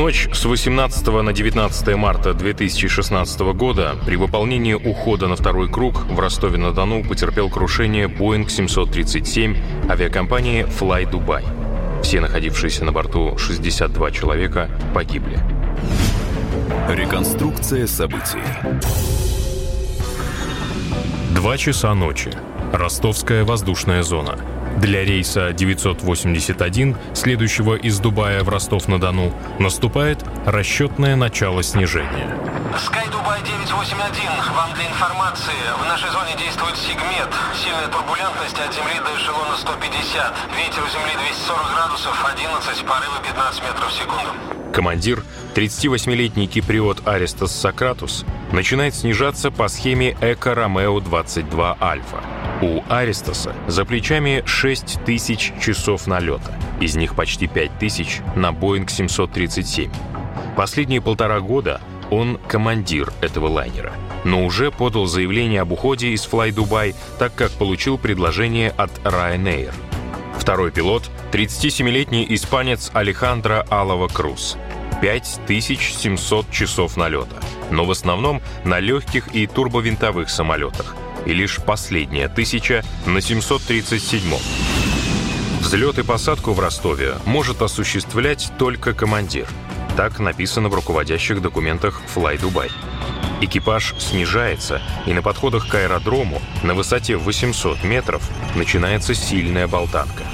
Ночь с 18 на 19 марта 2016 года при выполнении ухода на второй круг в Ростове-на-Дону потерпел крушение Boeing 737 авиакомпании Fly Dubai. Все находившиеся на борту 62 человека погибли. Реконструкция событий. Два часа ночи. Ростовская воздушная зона. Для рейса 981, следующего из Дубая в Ростов-на-Дону, наступает расчетное начало снижения. Sky Dubai 981, вам для информации. В нашей зоне действует Сигмет. Сильная турбулентность от земли до эшелона 150. Ветер у земли 240 градусов, 11, порывы 15 метров в секунду. Командир, 38-летний киприот Аристос Сократус, начинает снижаться по схеме Эко Ромео 22 Альфа. У Аристоса за плечами 6 тысяч часов налета, из них почти 5 тысяч на Боинг 737. Последние полтора года он командир этого лайнера, но уже подал заявление об уходе из Fly Dubai, так как получил предложение от Ryanair. Второй пилот — 37-летний испанец Алехандро Алова Круз. 5700 часов налета, но в основном на легких и турбовинтовых самолетах, и лишь последняя тысяча на 737-м. Взлет и посадку в Ростове может осуществлять только командир. Так написано в руководящих документах Fly Dubai. Экипаж снижается, и на подходах к аэродрому на высоте 800 метров начинается сильная болтанка.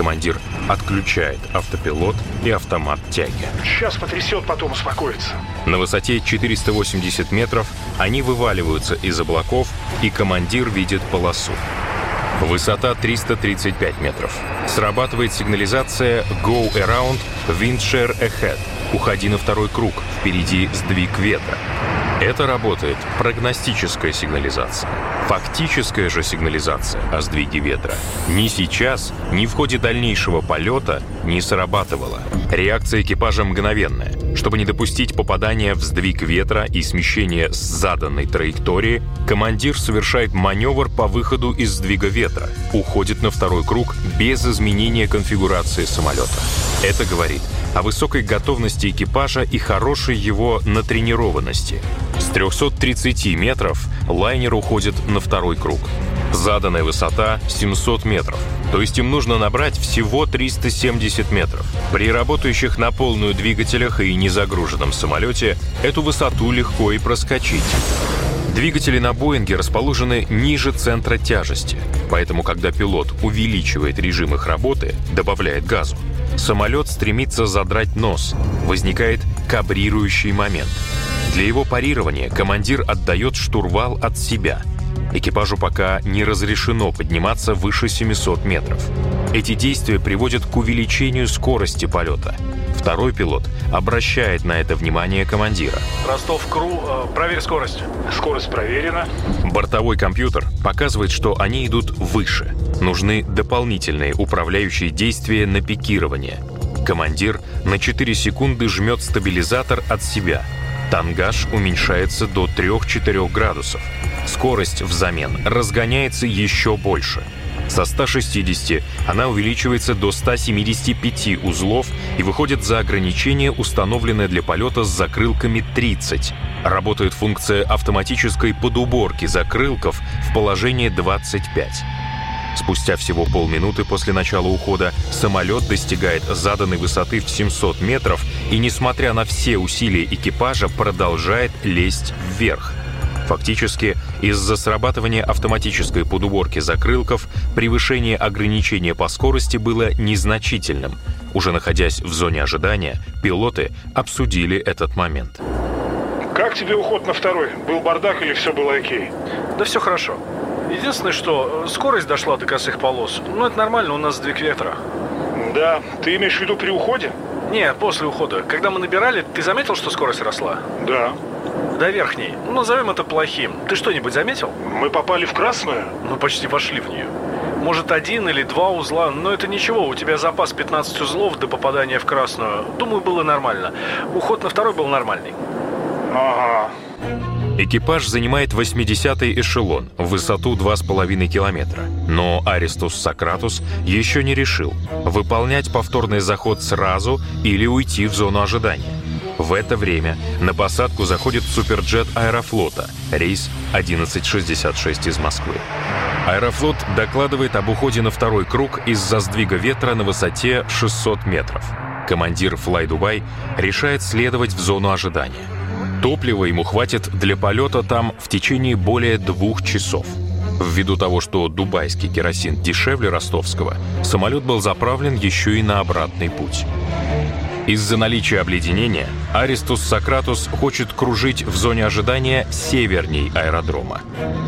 Командир отключает автопилот и автомат тяги. Сейчас потрясет, потом успокоится. На высоте 480 метров они вываливаются из облаков, и командир видит полосу. Высота 335 метров. Срабатывает сигнализация «Go Around Windshare Ahead» «Уходи на второй круг, впереди сдвиг ветра». Это работает прогностическая сигнализация. Фактическая же сигнализация о сдвиге ветра ни сейчас, ни в ходе дальнейшего полета не срабатывала. Реакция экипажа мгновенная. Чтобы не допустить попадания в сдвиг ветра и смещения с заданной траектории, командир совершает маневр по выходу из сдвига ветра, уходит на второй круг без изменения конфигурации самолета. Это говорит о высокой готовности экипажа и хорошей его натренированности. С 330 метров лайнер уходит на второй круг. Заданная высота 700 метров, то есть им нужно набрать всего 370 метров. При работающих на полную двигателях и незагруженном самолете эту высоту легко и проскочить. Двигатели на Боинге расположены ниже центра тяжести, поэтому когда пилот увеличивает режим их работы, добавляет газу, самолет стремится задрать нос, возникает кабрирующий момент. Для его парирования командир отдает штурвал от себя. Экипажу пока не разрешено подниматься выше 700 метров. Эти действия приводят к увеличению скорости полета. Второй пилот обращает на это внимание командира. Ростов-Кру, э, проверь скорость. Скорость проверена. Бортовой компьютер показывает, что они идут выше. Нужны дополнительные управляющие действия на пикирование. Командир на 4 секунды жмет стабилизатор от себя. Тангаж уменьшается до 3-4 градусов. Скорость взамен разгоняется еще больше. Со 160 она увеличивается до 175 узлов и выходит за ограничение, установленное для полета с закрылками 30. Работает функция автоматической подуборки закрылков в положении 25. Спустя всего полминуты после начала ухода самолет достигает заданной высоты в 700 метров и, несмотря на все усилия экипажа, продолжает лезть вверх. Фактически, из-за срабатывания автоматической подуборки закрылков превышение ограничения по скорости было незначительным. Уже находясь в зоне ожидания, пилоты обсудили этот момент. Как тебе уход на второй? Был бардак или все было окей? Да все хорошо. Единственное, что э, скорость дошла до косых полос. Но это нормально, у нас сдвиг ветра. Да, ты имеешь в виду при уходе? Не, после ухода. Когда мы набирали, ты заметил, что скорость росла? Да. до верхней. Назовем это плохим. Ты что-нибудь заметил? Мы попали в красную? Мы почти вошли в нее. Может, один или два узла, но это ничего, у тебя запас 15 узлов до попадания в красную. Думаю, было нормально. Уход на второй был нормальный. Ага. Экипаж занимает 80-й эшелон в высоту 2,5 километра. Но Аристус Сократус еще не решил, выполнять повторный заход сразу или уйти в зону ожидания. В это время на посадку заходит суперджет Аэрофлота, рейс 1166 из Москвы. Аэрофлот докладывает об уходе на второй круг из-за сдвига ветра на высоте 600 метров. Командир Fly Dubai решает следовать в зону ожидания. Топлива ему хватит для полета там в течение более двух часов. Ввиду того, что дубайский керосин дешевле ростовского, самолет был заправлен еще и на обратный путь. Из-за наличия обледенения Аристус Сократус хочет кружить в зоне ожидания северней аэродрома.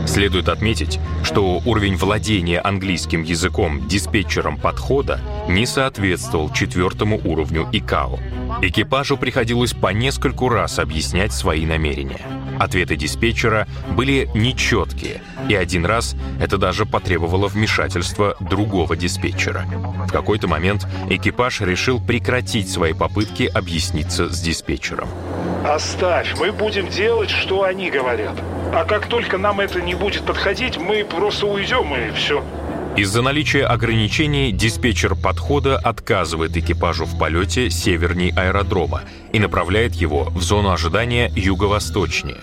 Следует отметить, что уровень владения английским языком диспетчером подхода не соответствовал четвертому уровню ИКАО. Экипажу приходилось по нескольку раз объяснять свои намерения. Ответы диспетчера были нечеткие, и один раз это даже потребовало вмешательства другого диспетчера. В какой-то момент экипаж решил прекратить свои попытки объясниться с диспетчером. Оставь, мы будем делать, что они говорят. А как только нам это не будет подходить, мы просто уйдем и все. Из-за наличия ограничений диспетчер подхода отказывает экипажу в полете северней аэродрома и направляет его в зону ожидания юго-восточнее.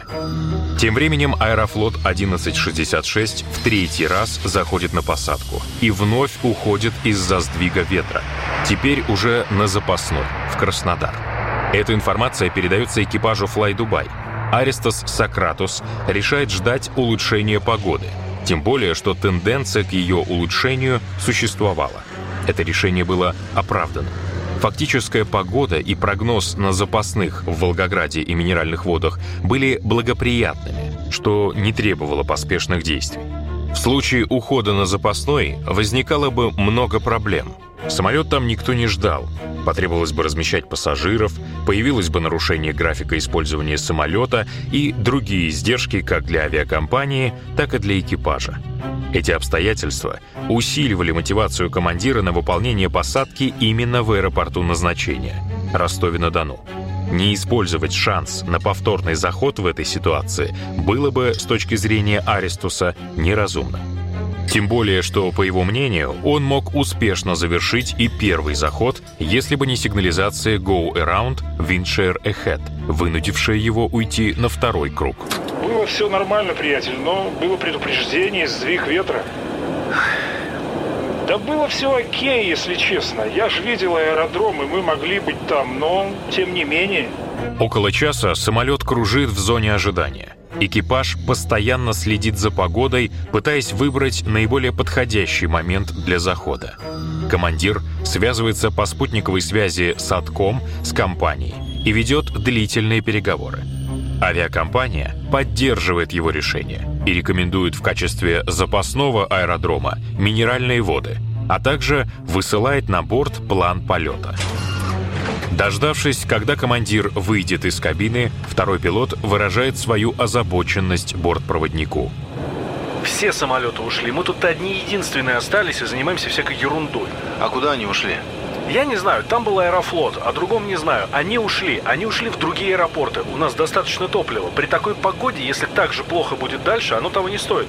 Тем временем Аэрофлот 1166 в третий раз заходит на посадку и вновь уходит из-за сдвига ветра. Теперь уже на запасной, в Краснодар. Эта информация передается экипажу Fly Dubai. Аристос Сократус решает ждать улучшения погоды – тем более, что тенденция к ее улучшению существовала. Это решение было оправданным. Фактическая погода и прогноз на запасных в Волгограде и минеральных водах были благоприятными, что не требовало поспешных действий. В случае ухода на запасной возникало бы много проблем. Самолет там никто не ждал. Потребовалось бы размещать пассажиров, появилось бы нарушение графика использования самолета и другие издержки как для авиакомпании, так и для экипажа. Эти обстоятельства усиливали мотивацию командира на выполнение посадки именно в аэропорту назначения – Ростове-на-Дону. Не использовать шанс на повторный заход в этой ситуации было бы, с точки зрения Аристуса, неразумно. Тем более, что, по его мнению, он мог успешно завершить и первый заход, если бы не сигнализация Go Around Windshare Ahead, вынудившая его уйти на второй круг. Было все нормально, приятель, но было предупреждение, сдвиг ветра. Да было все окей, если честно. Я же видел аэродром, и мы могли быть там, но тем не менее... Около часа самолет кружит в зоне ожидания. Экипаж постоянно следит за погодой, пытаясь выбрать наиболее подходящий момент для захода. Командир связывается по спутниковой связи с Атком с компанией и ведет длительные переговоры. Авиакомпания поддерживает его решение и рекомендует в качестве запасного аэродрома минеральные воды, а также высылает на борт план полета – Дождавшись, когда командир выйдет из кабины, второй пилот выражает свою озабоченность бортпроводнику. Все самолеты ушли. Мы тут одни единственные остались и занимаемся всякой ерундой. А куда они ушли? Я не знаю, там был аэрофлот, о другом не знаю. Они ушли, они ушли в другие аэропорты. У нас достаточно топлива. При такой погоде, если так же плохо будет дальше, оно того не стоит.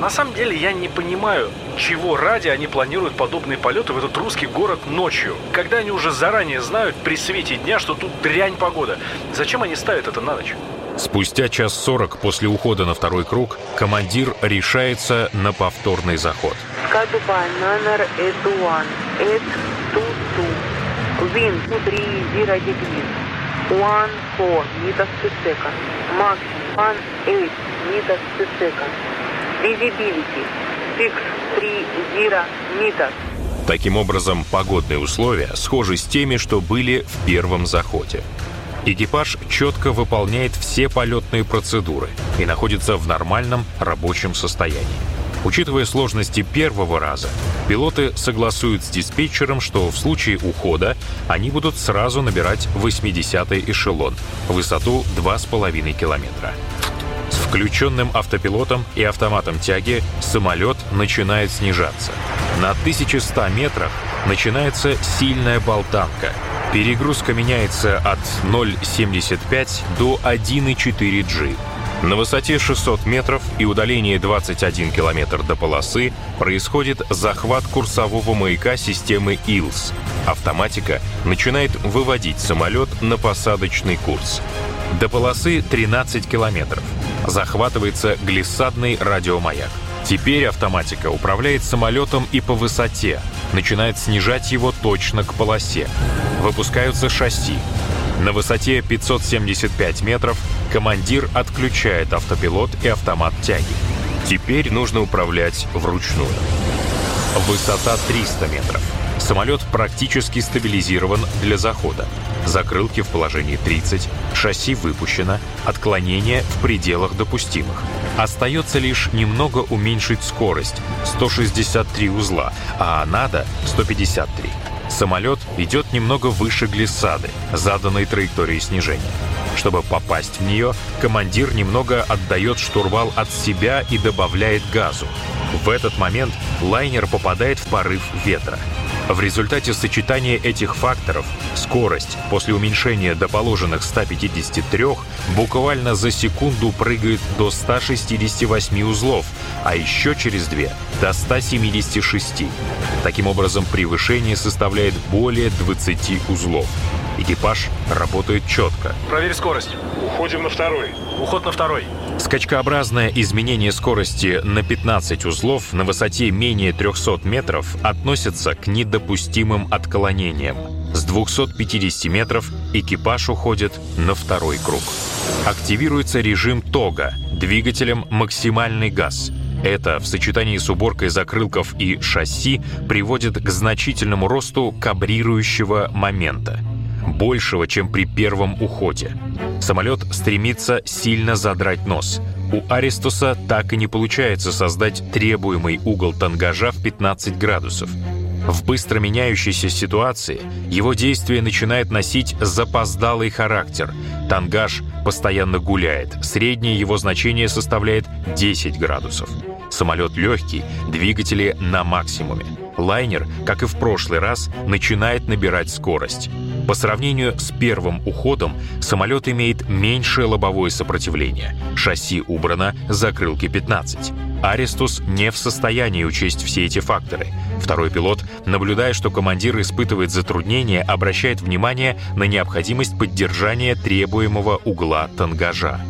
На самом деле я не понимаю, чего ради они планируют подобные полеты в этот русский город ночью, когда они уже заранее знают при свете дня, что тут дрянь погода. Зачем они ставят это на ночь? Спустя час сорок после ухода на второй круг командир решается на повторный заход. Кадубай номер Эдуан, Эд Туту, Вин 30 degrees, 1 4 meters per second, Max 1 8 meters per second. Visibility 630 meters. Таким образом, погодные условия схожи с теми, что были в первом заходе. Экипаж четко выполняет все полетные процедуры и находится в нормальном рабочем состоянии. Учитывая сложности первого раза, пилоты согласуют с диспетчером, что в случае ухода они будут сразу набирать 80-й эшелон, высоту 2,5 километра. Включенным автопилотом и автоматом тяги самолет начинает снижаться. На 1100 метрах начинается сильная болтанка. Перегрузка меняется от 0,75 до 1,4 G. На высоте 600 метров и удалении 21 километр до полосы происходит захват курсового маяка системы ИЛС. Автоматика начинает выводить самолет на посадочный курс. До полосы 13 километров. Захватывается глиссадный радиомаяк. Теперь автоматика управляет самолетом и по высоте, начинает снижать его точно к полосе. Выпускаются шасси. На высоте 575 метров командир отключает автопилот и автомат тяги. Теперь нужно управлять вручную. Высота 300 метров. Самолет практически стабилизирован для захода. Закрылки в положении 30, шасси выпущено, отклонение в пределах допустимых. Остается лишь немного уменьшить скорость — 163 узла, а надо — 153. Самолет идет немного выше глиссады, заданной траектории снижения. Чтобы попасть в нее, командир немного отдает штурвал от себя и добавляет газу. В этот момент лайнер попадает в порыв ветра. В результате сочетания этих факторов скорость после уменьшения до положенных 153 буквально за секунду прыгает до 168 узлов, а еще через две — до 176. Таким образом, превышение составляет более 20 узлов. Экипаж работает четко. Проверь скорость. Уходим на второй. Уход на второй. Скачкообразное изменение скорости на 15 узлов на высоте менее 300 метров относится к недопустимым отклонениям. С 250 метров экипаж уходит на второй круг. Активируется режим тога, двигателем максимальный газ. Это в сочетании с уборкой закрылков и шасси приводит к значительному росту кабрирующего момента большего, чем при первом уходе. Самолет стремится сильно задрать нос. У Аристуса так и не получается создать требуемый угол тангажа в 15 градусов. В быстро меняющейся ситуации его действие начинает носить запоздалый характер. Тангаж постоянно гуляет, среднее его значение составляет 10 градусов. Самолет легкий, двигатели на максимуме. Лайнер, как и в прошлый раз, начинает набирать скорость. По сравнению с первым уходом, самолет имеет меньшее лобовое сопротивление. Шасси убрано, закрылки 15. Аристус не в состоянии учесть все эти факторы. Второй пилот, наблюдая, что командир испытывает затруднения, обращает внимание на необходимость поддержания требуемого угла тангажа.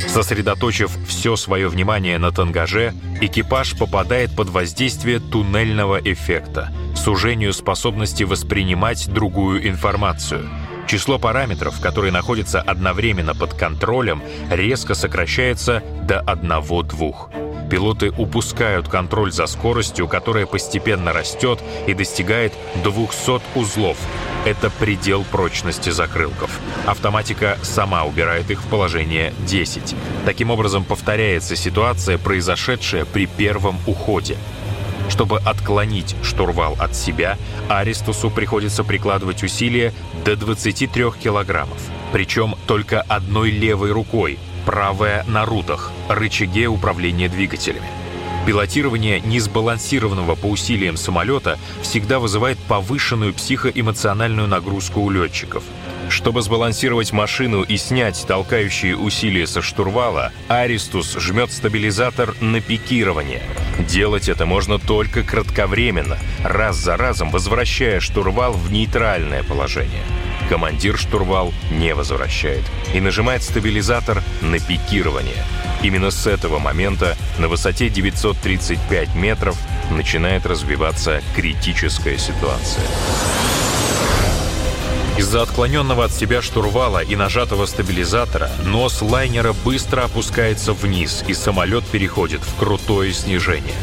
Сосредоточив все свое внимание на тангаже, экипаж попадает под воздействие туннельного эффекта, сужению способности воспринимать другую информацию. Число параметров, которые находятся одновременно под контролем, резко сокращается до одного-двух пилоты упускают контроль за скоростью, которая постепенно растет и достигает 200 узлов. Это предел прочности закрылков. Автоматика сама убирает их в положение 10. Таким образом, повторяется ситуация, произошедшая при первом уходе. Чтобы отклонить штурвал от себя, Аристусу приходится прикладывать усилия до 23 килограммов. Причем только одной левой рукой, правая на рутах, рычаге управления двигателями. Пилотирование несбалансированного по усилиям самолета всегда вызывает повышенную психоэмоциональную нагрузку у летчиков. Чтобы сбалансировать машину и снять толкающие усилия со штурвала, Аристус жмет стабилизатор на пикирование. Делать это можно только кратковременно, раз за разом возвращая штурвал в нейтральное положение командир штурвал не возвращает и нажимает стабилизатор на пикирование. Именно с этого момента на высоте 935 метров начинает развиваться критическая ситуация. Из-за отклоненного от себя штурвала и нажатого стабилизатора нос лайнера быстро опускается вниз, и самолет переходит в крутое снижение.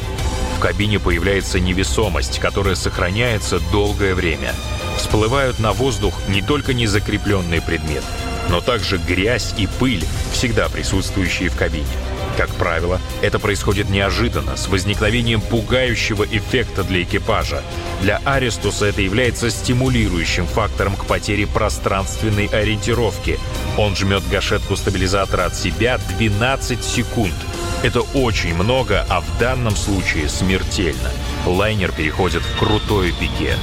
В кабине появляется невесомость, которая сохраняется долгое время – всплывают на воздух не только незакрепленные предметы, но также грязь и пыль, всегда присутствующие в кабине. Как правило, это происходит неожиданно, с возникновением пугающего эффекта для экипажа. Для Аристуса это является стимулирующим фактором к потере пространственной ориентировки. Он жмет гашетку стабилизатора от себя 12 секунд — это очень много, а в данном случае смертельно. Лайнер переходит в крутое пике.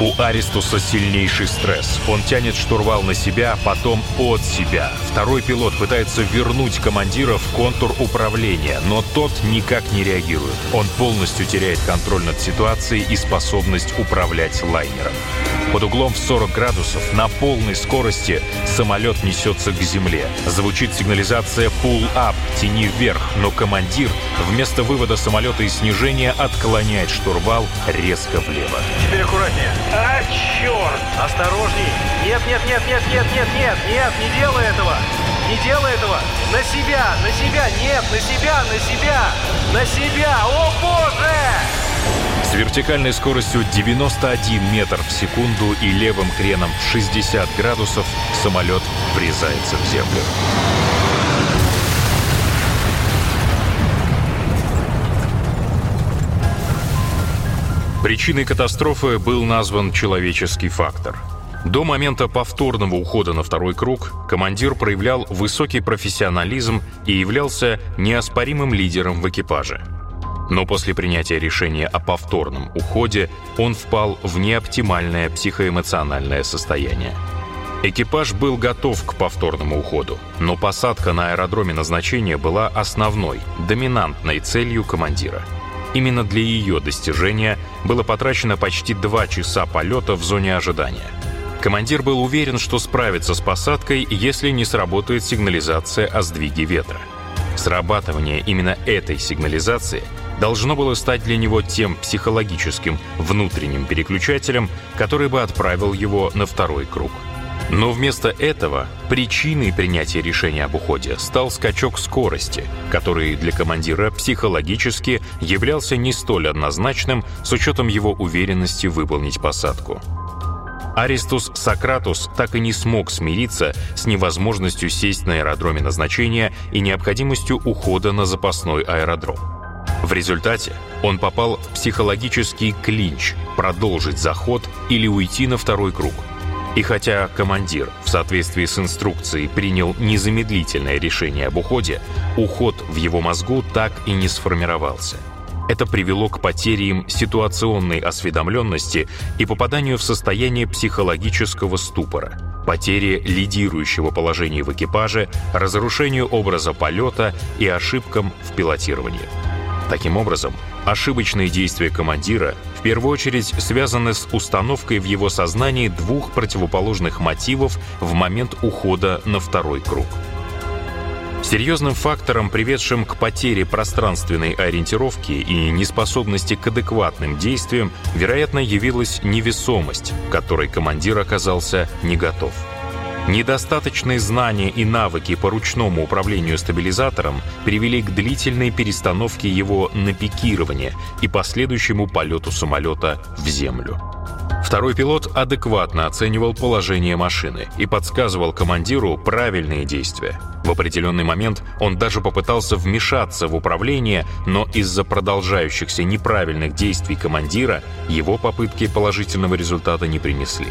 У Аристуса сильнейший стресс. Он тянет штурвал на себя, потом от себя. Второй пилот пытается вернуть командира в контур управления, но тот никак не реагирует. Он полностью теряет контроль над ситуацией и способность управлять лайнером. Под углом в 40 градусов на полной скорости самолет несется к земле. Звучит сигнализация «Pull up» — «Тяни вверх», но командир вместо вывода самолета и снижения отклоняет штурвал резко влево. Теперь аккуратнее. А, черт! Осторожней. Нет, нет, нет, нет, нет, нет, нет, нет, не делай этого. Не делай этого. На себя, на себя, нет, на себя, на себя, на себя. О, Боже! С вертикальной скоростью 91 метр в секунду и левым креном в 60 градусов самолет врезается в землю. Причиной катастрофы был назван человеческий фактор. До момента повторного ухода на второй круг командир проявлял высокий профессионализм и являлся неоспоримым лидером в экипаже – но после принятия решения о повторном уходе он впал в неоптимальное психоэмоциональное состояние. Экипаж был готов к повторному уходу, но посадка на аэродроме назначения была основной, доминантной целью командира. Именно для ее достижения было потрачено почти два часа полета в зоне ожидания. Командир был уверен, что справится с посадкой, если не сработает сигнализация о сдвиге ветра. Срабатывание именно этой сигнализации – должно было стать для него тем психологическим внутренним переключателем, который бы отправил его на второй круг. Но вместо этого причиной принятия решения об уходе стал скачок скорости, который для командира психологически являлся не столь однозначным с учетом его уверенности выполнить посадку. Аристус Сократус так и не смог смириться с невозможностью сесть на аэродроме назначения и необходимостью ухода на запасной аэродром. В результате он попал в психологический клинч продолжить заход или уйти на второй круг. И хотя командир в соответствии с инструкцией принял незамедлительное решение об уходе, уход в его мозгу так и не сформировался. Это привело к потере им ситуационной осведомленности и попаданию в состояние психологического ступора, потере лидирующего положения в экипаже, разрушению образа полета и ошибкам в пилотировании. Таким образом, ошибочные действия командира в первую очередь связаны с установкой в его сознании двух противоположных мотивов в момент ухода на второй круг. Серьезным фактором, приведшим к потере пространственной ориентировки и неспособности к адекватным действиям, вероятно, явилась невесомость, которой командир оказался не готов. Недостаточные знания и навыки по ручному управлению стабилизатором привели к длительной перестановке его на пикирование и последующему полету самолета в землю. Второй пилот адекватно оценивал положение машины и подсказывал командиру правильные действия. В определенный момент он даже попытался вмешаться в управление, но из-за продолжающихся неправильных действий командира его попытки положительного результата не принесли.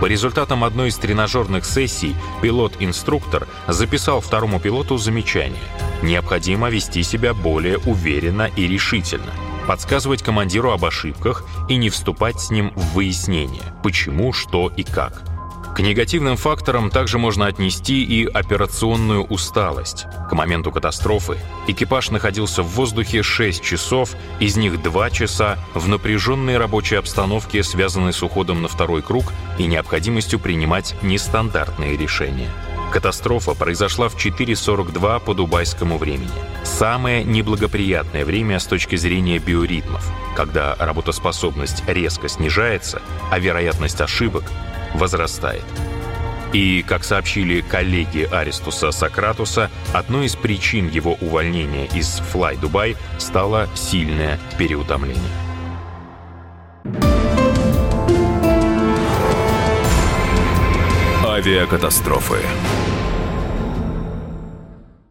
По результатам одной из тренажерных сессий пилот-инструктор записал второму пилоту замечание. Необходимо вести себя более уверенно и решительно, подсказывать командиру об ошибках и не вступать с ним в выяснение, почему, что и как. К негативным факторам также можно отнести и операционную усталость. К моменту катастрофы экипаж находился в воздухе 6 часов, из них 2 часа в напряженной рабочей обстановке, связанной с уходом на второй круг и необходимостью принимать нестандартные решения. Катастрофа произошла в 4.42 по дубайскому времени. Самое неблагоприятное время с точки зрения биоритмов, когда работоспособность резко снижается, а вероятность ошибок возрастает. И, как сообщили коллеги Аристуса Сократуса, одной из причин его увольнения из Fly Dubai стало сильное переутомление. Авиакатастрофы.